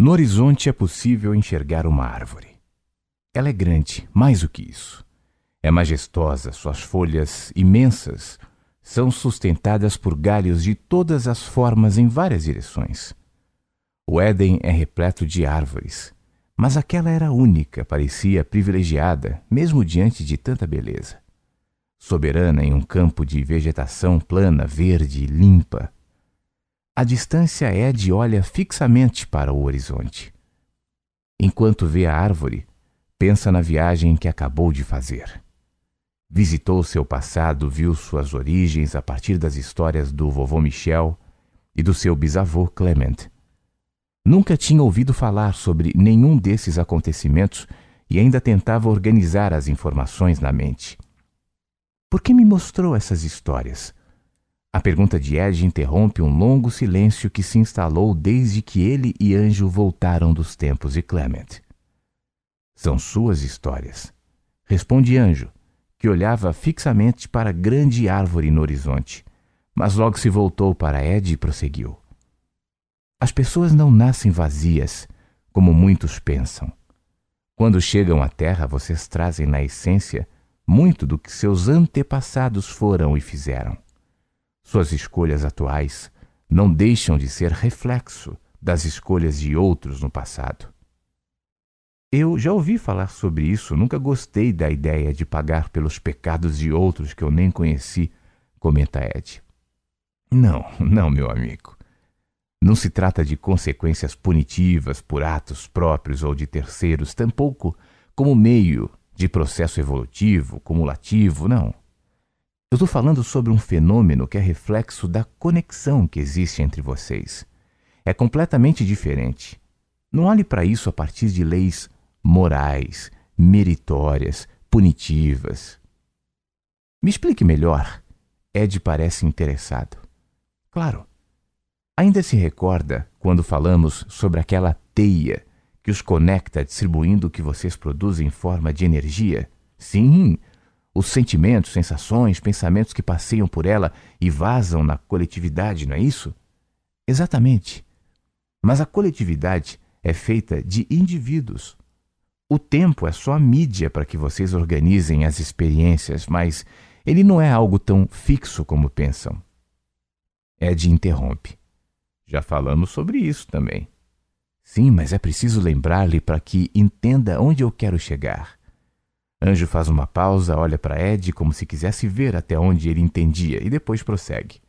No horizonte é possível enxergar uma árvore. Ela é grande, mais do que isso. É majestosa, suas folhas imensas são sustentadas por galhos de todas as formas em várias direções. O Éden é repleto de árvores, mas aquela era única, parecia privilegiada, mesmo diante de tanta beleza. Soberana em um campo de vegetação plana, verde, limpa, a distância Ed olha fixamente para o horizonte. Enquanto vê a árvore, pensa na viagem que acabou de fazer. Visitou seu passado, viu suas origens a partir das histórias do vovô Michel e do seu bisavô Clement. Nunca tinha ouvido falar sobre nenhum desses acontecimentos e ainda tentava organizar as informações na mente. Por que me mostrou essas histórias? A pergunta de Ed interrompe um longo silêncio que se instalou desde que ele e Anjo voltaram dos tempos de Clement. São suas histórias. Responde Anjo, que olhava fixamente para a grande árvore no horizonte, mas logo se voltou para Ed e prosseguiu. As pessoas não nascem vazias, como muitos pensam. Quando chegam à Terra, vocês trazem na essência muito do que seus antepassados foram e fizeram. Suas escolhas atuais não deixam de ser reflexo das escolhas de outros no passado. Eu já ouvi falar sobre isso, nunca gostei da ideia de pagar pelos pecados de outros que eu nem conheci, comenta Ed. Não, não, meu amigo. Não se trata de consequências punitivas por atos próprios ou de terceiros, tampouco como meio de processo evolutivo, cumulativo, não. Eu estou falando sobre um fenômeno que é reflexo da conexão que existe entre vocês. É completamente diferente. Não olhe para isso a partir de leis morais, meritórias, punitivas. Me explique melhor. Ed parece interessado. Claro. Ainda se recorda quando falamos sobre aquela teia que os conecta distribuindo o que vocês produzem em forma de energia? Sim, os sentimentos, sensações, pensamentos que passeiam por ela e vazam na coletividade, não é isso? Exatamente. Mas a coletividade é feita de indivíduos. O tempo é só a mídia para que vocês organizem as experiências, mas ele não é algo tão fixo como pensam. Ed interrompe. Já falamos sobre isso também. Sim, mas é preciso lembrar-lhe para que entenda onde eu quero chegar. Anjo faz uma pausa, olha para Ed como se quisesse ver até onde ele entendia e depois prossegue.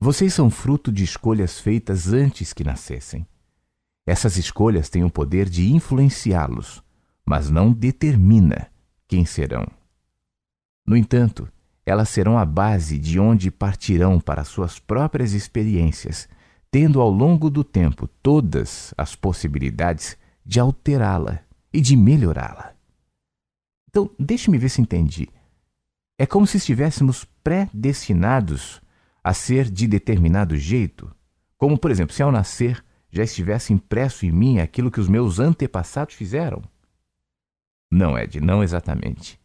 Vocês são fruto de escolhas feitas antes que nascessem. Essas escolhas têm o poder de influenciá-los, mas não determina quem serão. No entanto, elas serão a base de onde partirão para suas próprias experiências, tendo ao longo do tempo todas as possibilidades de alterá-la e de melhorá-la. Então, deixe-me ver se entendi. É como se estivéssemos predestinados a ser de determinado jeito. Como, por exemplo, se ao nascer já estivesse impresso em mim aquilo que os meus antepassados fizeram. Não, Ed, não exatamente.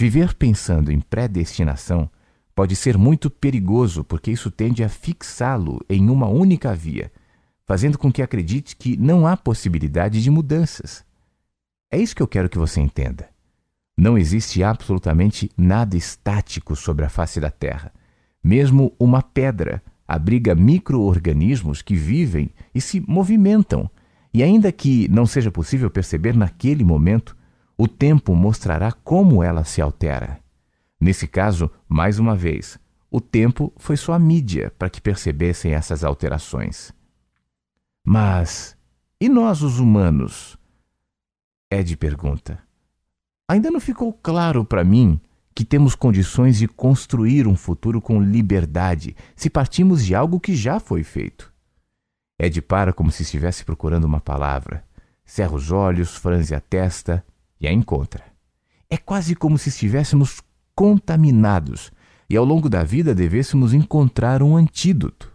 Viver pensando em predestinação pode ser muito perigoso porque isso tende a fixá-lo em uma única via, fazendo com que acredite que não há possibilidade de mudanças. É isso que eu quero que você entenda. Não existe absolutamente nada estático sobre a face da Terra. Mesmo uma pedra abriga micro-organismos que vivem e se movimentam. E ainda que não seja possível perceber naquele momento, o tempo mostrará como ela se altera. Nesse caso, mais uma vez, o tempo foi só a mídia para que percebessem essas alterações. Mas e nós, os humanos? Ed pergunta. Ainda não ficou claro para mim que temos condições de construir um futuro com liberdade se partimos de algo que já foi feito. Ed para como se estivesse procurando uma palavra. Cerra os olhos, franze a testa e a encontra. É quase como se estivéssemos contaminados e ao longo da vida devêssemos encontrar um antídoto.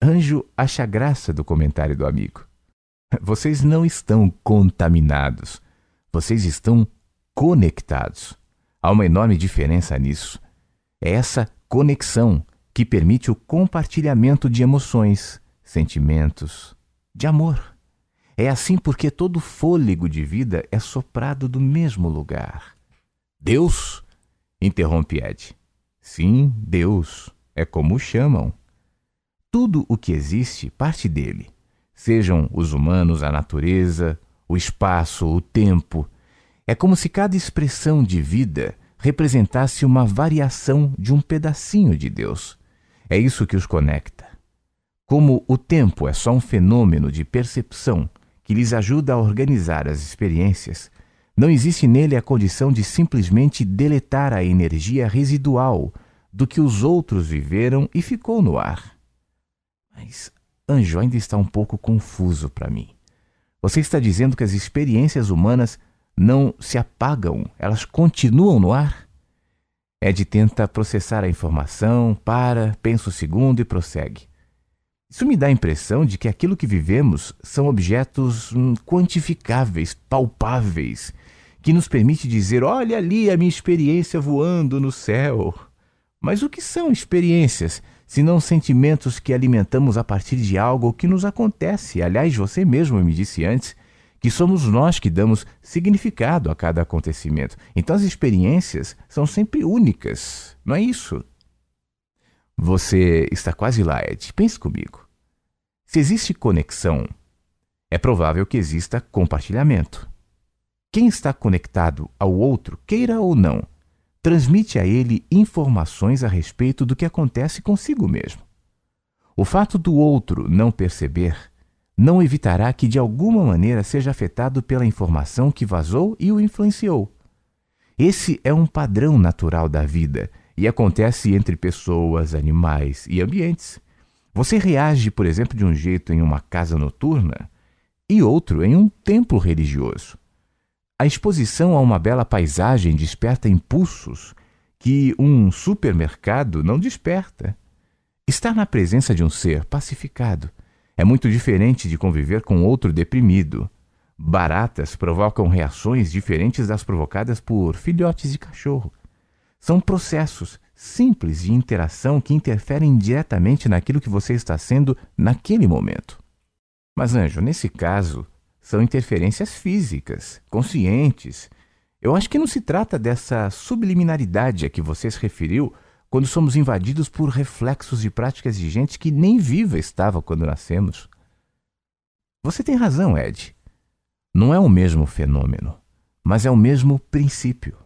Anjo acha graça do comentário do amigo. Vocês não estão contaminados. Vocês estão conectados. Há uma enorme diferença nisso. É essa conexão que permite o compartilhamento de emoções, sentimentos, de amor. É assim porque todo fôlego de vida é soprado do mesmo lugar. Deus? interrompe Ed. Sim, Deus. É como o chamam. Tudo o que existe parte dele. Sejam os humanos, a natureza, o espaço, o tempo. É como se cada expressão de vida representasse uma variação de um pedacinho de Deus. É isso que os conecta. Como o tempo é só um fenômeno de percepção que lhes ajuda a organizar as experiências, não existe nele a condição de simplesmente deletar a energia residual do que os outros viveram e ficou no ar. Mas Anjo ainda está um pouco confuso para mim. Você está dizendo que as experiências humanas não se apagam, elas continuam no ar? Ed tenta processar a informação, para, pensa um segundo e prossegue. Isso me dá a impressão de que aquilo que vivemos são objetos hum, quantificáveis, palpáveis, que nos permite dizer: olha ali a minha experiência voando no céu. Mas o que são experiências? senão sentimentos que alimentamos a partir de algo que nos acontece. Aliás, você mesmo me disse antes que somos nós que damos significado a cada acontecimento. Então as experiências são sempre únicas, não é isso? Você está quase lá, Ed. Pense comigo. Se existe conexão, é provável que exista compartilhamento. Quem está conectado ao outro, queira ou não, transmite a ele informações a respeito do que acontece consigo mesmo. O fato do outro não perceber não evitará que de alguma maneira seja afetado pela informação que vazou e o influenciou. Esse é um padrão natural da vida e acontece entre pessoas, animais e ambientes. Você reage, por exemplo, de um jeito em uma casa noturna e outro em um templo religioso. A exposição a uma bela paisagem desperta impulsos que um supermercado não desperta. Estar na presença de um ser pacificado é muito diferente de conviver com outro deprimido. Baratas provocam reações diferentes das provocadas por filhotes de cachorro. São processos simples de interação que interferem diretamente naquilo que você está sendo naquele momento. Mas, Anjo, nesse caso, são interferências físicas, conscientes. Eu acho que não se trata dessa subliminaridade a que você se referiu quando somos invadidos por reflexos de práticas de gente que nem viva estava quando nascemos. Você tem razão, Ed. Não é o mesmo fenômeno, mas é o mesmo princípio.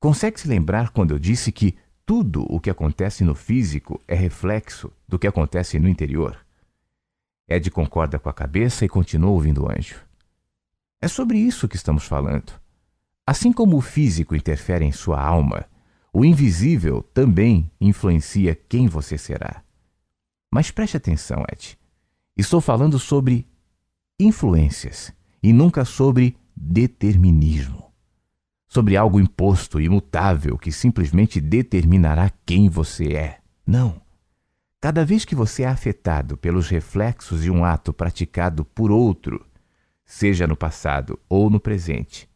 Consegue se lembrar quando eu disse que tudo o que acontece no físico é reflexo do que acontece no interior? Ed concorda com a cabeça e continua ouvindo o anjo. É sobre isso que estamos falando. Assim como o físico interfere em sua alma, o invisível também influencia quem você será. Mas preste atenção, Ed. Estou falando sobre influências e nunca sobre determinismo. Sobre algo imposto, imutável, que simplesmente determinará quem você é. Não. Cada vez que você é afetado pelos reflexos de um ato praticado por outro, seja no passado ou no presente,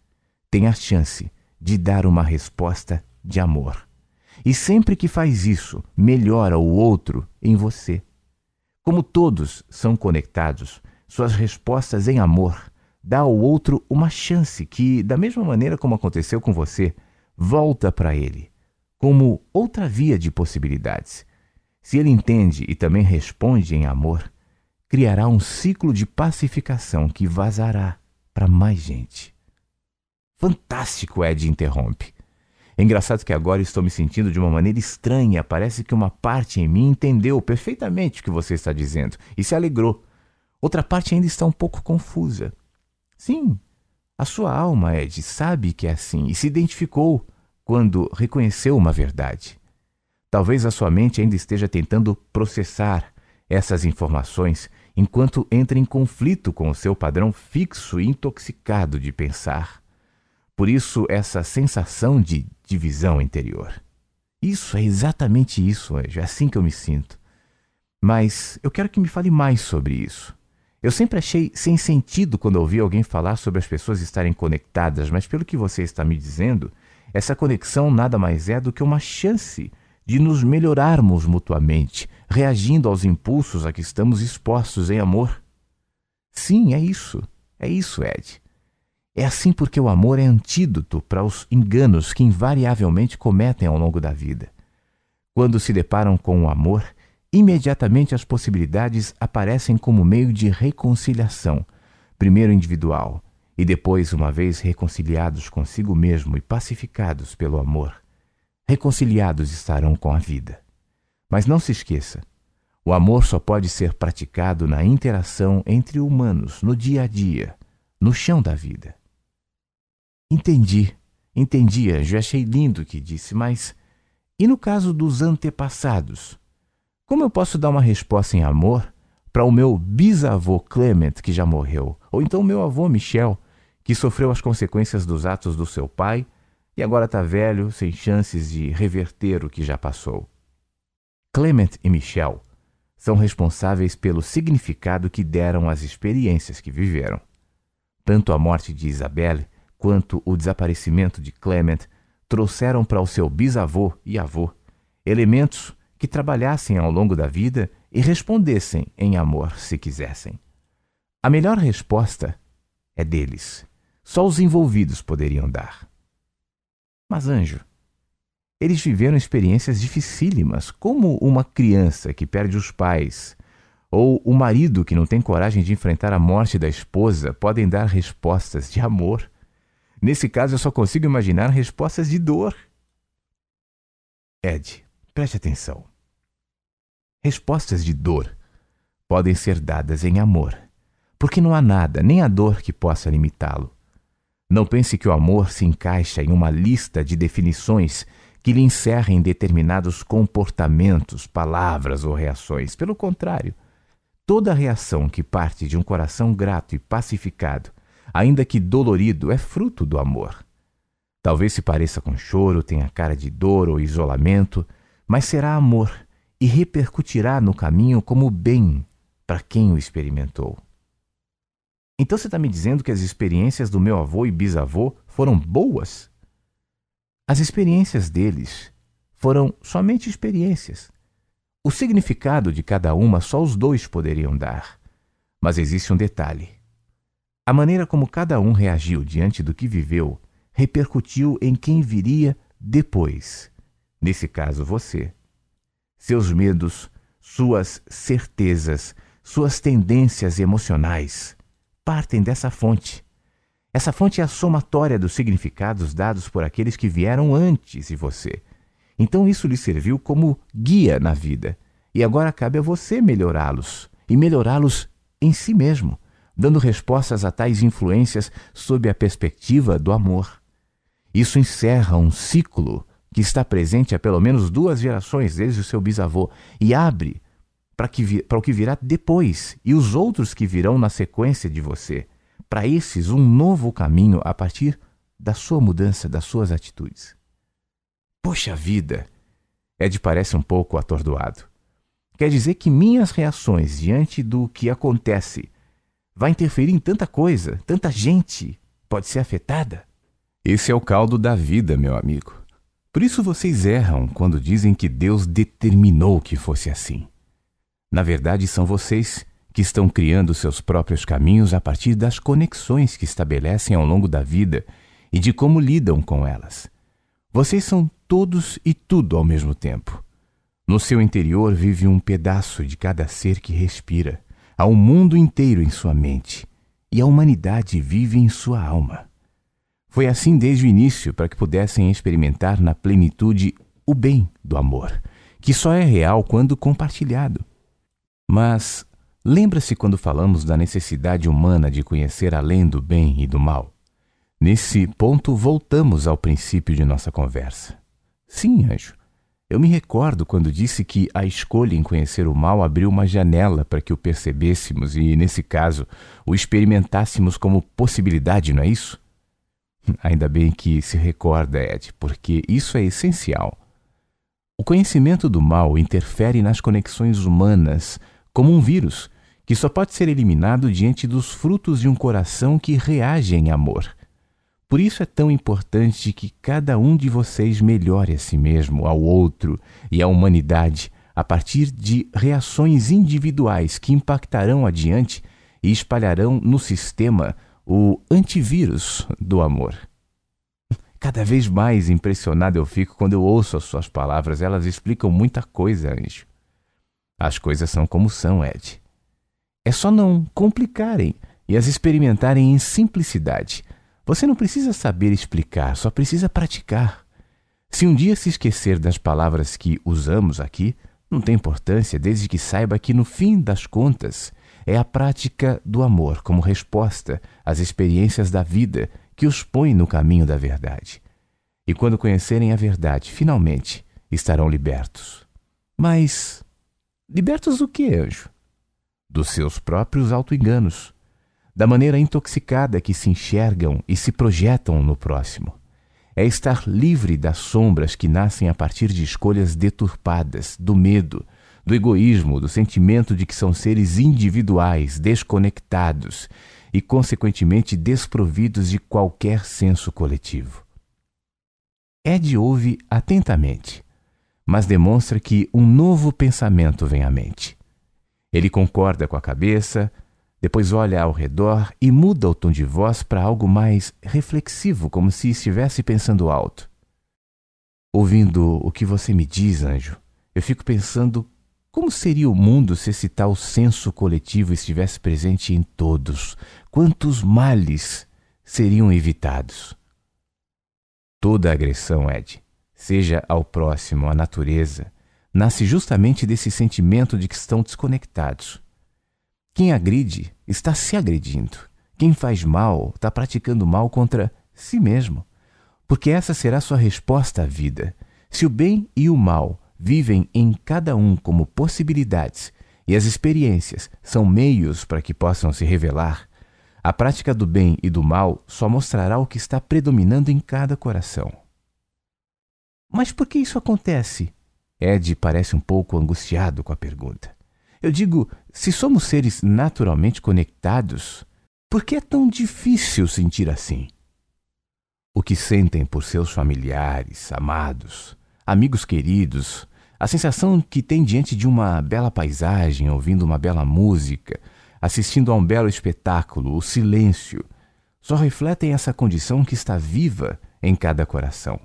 tem a chance de dar uma resposta de amor. E sempre que faz isso, melhora o outro em você. Como todos são conectados, suas respostas em amor dá ao outro uma chance que, da mesma maneira como aconteceu com você, volta para ele, como outra via de possibilidades se ele entende e também responde em amor, criará um ciclo de pacificação que vazará para mais gente. Fantástico, Ed interrompe. É engraçado que agora estou me sentindo de uma maneira estranha. Parece que uma parte em mim entendeu perfeitamente o que você está dizendo e se alegrou. Outra parte ainda está um pouco confusa. Sim, a sua alma, Ed, sabe que é assim e se identificou quando reconheceu uma verdade. Talvez a sua mente ainda esteja tentando processar essas informações enquanto entra em conflito com o seu padrão fixo e intoxicado de pensar. Por isso, essa sensação de divisão interior. Isso é exatamente isso, Anjo, é assim que eu me sinto. Mas eu quero que me fale mais sobre isso. Eu sempre achei sem sentido quando ouvi alguém falar sobre as pessoas estarem conectadas, mas pelo que você está me dizendo, essa conexão nada mais é do que uma chance de nos melhorarmos mutuamente, reagindo aos impulsos a que estamos expostos em amor. Sim, é isso. É isso, Ed. É assim porque o amor é antídoto para os enganos que invariavelmente cometem ao longo da vida. Quando se deparam com o amor, imediatamente as possibilidades aparecem como meio de reconciliação, primeiro individual e depois, uma vez reconciliados consigo mesmo e pacificados pelo amor, reconciliados estarão com a vida. Mas não se esqueça, o amor só pode ser praticado na interação entre humanos, no dia a dia, no chão da vida. Entendi, entendi, Anjo, achei lindo o que disse, mas e no caso dos antepassados? Como eu posso dar uma resposta em amor para o meu bisavô Clement, que já morreu, ou então meu avô Michel, que sofreu as consequências dos atos do seu pai e agora está velho, sem chances de reverter o que já passou? Clement e Michel são responsáveis pelo significado que deram às experiências que viveram. Tanto a morte de Isabelle quanto o desaparecimento de Clement trouxeram para o seu bisavô e avô elementos que trabalhassem ao longo da vida e respondessem em amor se quisessem. A melhor resposta é deles. Só os envolvidos poderiam dar. Mas, anjo, eles viveram experiências dificílimas, como uma criança que perde os pais, ou o marido que não tem coragem de enfrentar a morte da esposa, podem dar respostas de amor. Nesse caso, eu só consigo imaginar respostas de dor. Ed, preste atenção. Respostas de dor podem ser dadas em amor, porque não há nada, nem a dor, que possa limitá-lo. Não pense que o amor se encaixa em uma lista de definições que lhe encerrem determinados comportamentos, palavras ou reações. Pelo contrário, toda reação que parte de um coração grato e pacificado, ainda que dolorido, é fruto do amor. Talvez se pareça com choro, tenha cara de dor ou isolamento, mas será amor e repercutirá no caminho como bem para quem o experimentou. Então você está me dizendo que as experiências do meu avô e bisavô foram boas? As experiências deles foram somente experiências. O significado de cada uma só os dois poderiam dar. Mas existe um detalhe. A maneira como cada um reagiu diante do que viveu repercutiu em quem viria depois. Nesse caso, você seus medos, suas certezas, suas tendências emocionais partem dessa fonte. Essa fonte é a somatória dos significados dados por aqueles que vieram antes de você. Então isso lhe serviu como guia na vida. E agora cabe a você melhorá-los e melhorá-los em si mesmo, dando respostas a tais influências sob a perspectiva do amor. Isso encerra um ciclo que está presente há pelo menos duas gerações desde o seu bisavô e abre para, que, para o que virá depois e os outros que virão na sequência de você. Para esses, um novo caminho a partir da sua mudança, das suas atitudes. Poxa vida! Ed parece um pouco atordoado. Quer dizer que minhas reações diante do que acontece vai interferir em tanta coisa, tanta gente pode ser afetada? Esse é o caldo da vida, meu amigo. Por isso vocês erram quando dizem que Deus determinou que fosse assim. Na verdade, são vocês que estão criando seus próprios caminhos a partir das conexões que estabelecem ao longo da vida e de como lidam com elas. Vocês são todos e tudo ao mesmo tempo. No seu interior vive um pedaço de cada ser que respira. Há um mundo inteiro em sua mente e a humanidade vive em sua alma. Foi assim desde o início para que pudessem experimentar na plenitude o bem do amor, que só é real quando compartilhado. Mas lembra-se quando falamos da necessidade humana de conhecer além do bem e do mal? Nesse ponto, voltamos ao princípio de nossa conversa. Sim, anjo. Eu me recordo quando disse que a escolha em conhecer o mal abriu uma janela para que o percebêssemos e, nesse caso, o experimentássemos como possibilidade, não é isso? Ainda bem que se recorda, Ed, porque isso é essencial. O conhecimento do mal interfere nas conexões humanas como um vírus que só pode ser eliminado diante dos frutos de um coração que reage em amor. Por isso é tão importante que cada um de vocês melhore a si mesmo, ao outro e à humanidade a partir de reações individuais que impactarão adiante e espalharão no sistema o antivírus do amor. Cada vez mais impressionado eu fico quando eu ouço as suas palavras. Elas explicam muita coisa, Anjo. As coisas são como são, Ed. É só não complicarem e as experimentarem em simplicidade. Você não precisa saber explicar, só precisa praticar. Se um dia se esquecer das palavras que usamos aqui, não tem importância, desde que saiba que, no fim das contas, é a prática do amor como resposta às experiências da vida que os põe no caminho da verdade. E quando conhecerem a verdade, finalmente estarão libertos. Mas libertos do que, anjo? Dos seus próprios autoenganos, da maneira intoxicada que se enxergam e se projetam no próximo. É estar livre das sombras que nascem a partir de escolhas deturpadas, do medo, do egoísmo, do sentimento de que são seres individuais, desconectados e, consequentemente, desprovidos de qualquer senso coletivo. Ed ouve atentamente, mas demonstra que um novo pensamento vem à mente. Ele concorda com a cabeça, depois olha ao redor e muda o tom de voz para algo mais reflexivo, como se estivesse pensando alto. Ouvindo o que você me diz, anjo, eu fico pensando como seria o mundo se esse tal senso coletivo estivesse presente em todos? Quantos males seriam evitados? Toda agressão, Ed, seja ao próximo, à natureza, nasce justamente desse sentimento de que estão desconectados. Quem agride está se agredindo. Quem faz mal está praticando mal contra si mesmo. Porque essa será sua resposta à vida. Se o bem e o mal vivem em cada um como possibilidades e as experiências são meios para que possam se revelar, a prática do bem e do mal só mostrará o que está predominando em cada coração. Mas por que isso acontece? Ed parece um pouco angustiado com a pergunta. Eu digo, se somos seres naturalmente conectados, por que é tão difícil sentir assim? O que sentem por seus familiares, amados, amigos queridos, a sensação que tem diante de uma bela paisagem, ouvindo uma bela música, assistindo a um belo espetáculo, o silêncio, só refletem essa condição que está viva em cada coração.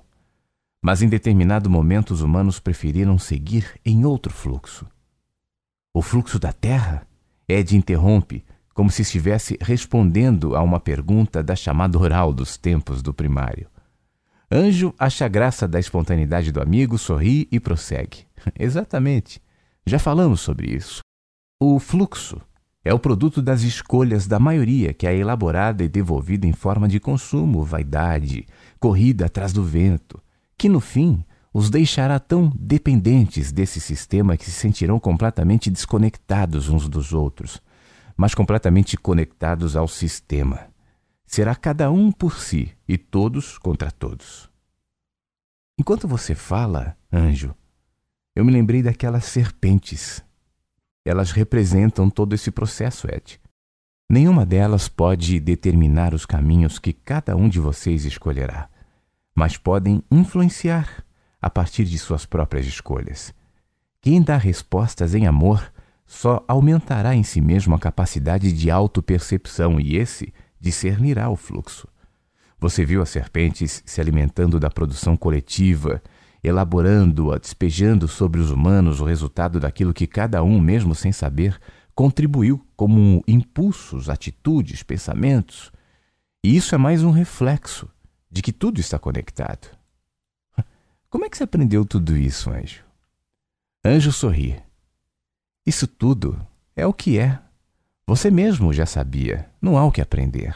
Mas em determinado momento os humanos preferiram seguir em outro fluxo. O fluxo da Terra? Ed interrompe, como se estivesse respondendo a uma pergunta da chamada oral dos tempos do primário. Anjo acha graça da espontaneidade do amigo, sorri e prossegue. Exatamente. Já falamos sobre isso. O fluxo é o produto das escolhas da maioria que é elaborada e devolvida em forma de consumo, vaidade, corrida atrás do vento, que no fim os deixará tão dependentes desse sistema que se sentirão completamente desconectados uns dos outros, mas completamente conectados ao sistema. Será cada um por si e todos contra todos. Enquanto você fala, anjo, eu me lembrei daquelas serpentes. Elas representam todo esse processo, Ed. Nenhuma delas pode determinar os caminhos que cada um de vocês escolherá, mas podem influenciar a partir de suas próprias escolhas. Quem dá respostas em amor só aumentará em si mesmo a capacidade de autopercepção e esse discernirá o fluxo. Você viu as serpentes se alimentando da produção coletiva elaborando-a, despejando sobre os humanos o resultado daquilo que cada um, mesmo sem saber, contribuiu como impulsos, atitudes, pensamentos. E isso é mais um reflexo de que tudo está conectado. Como é que você aprendeu tudo isso, Anjo? Anjo sorri. Isso tudo é o que é. Você mesmo já sabia, não há o que aprender.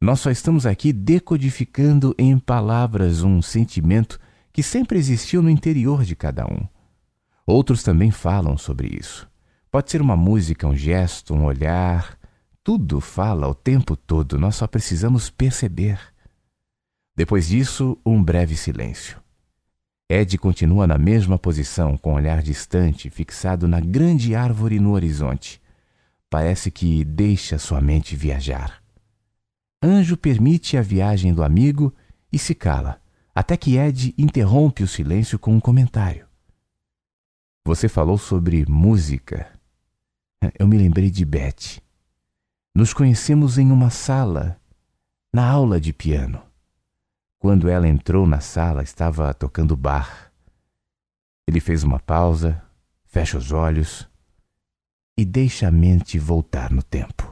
Nós só estamos aqui decodificando em palavras um sentimento que sempre existiu no interior de cada um. Outros também falam sobre isso. Pode ser uma música, um gesto, um olhar. Tudo fala o tempo todo, nós só precisamos perceber. Depois disso, um breve silêncio. Ed continua na mesma posição, com o olhar distante, fixado na grande árvore no horizonte. Parece que deixa sua mente viajar. Anjo permite a viagem do amigo e se cala até que Ed interrompe o silêncio com um comentário. Você falou sobre música. Eu me lembrei de Beth. Nos conhecemos em uma sala, na aula de piano. Quando ela entrou na sala, estava tocando bar. Ele fez uma pausa, fecha os olhos e deixa a mente voltar no tempo.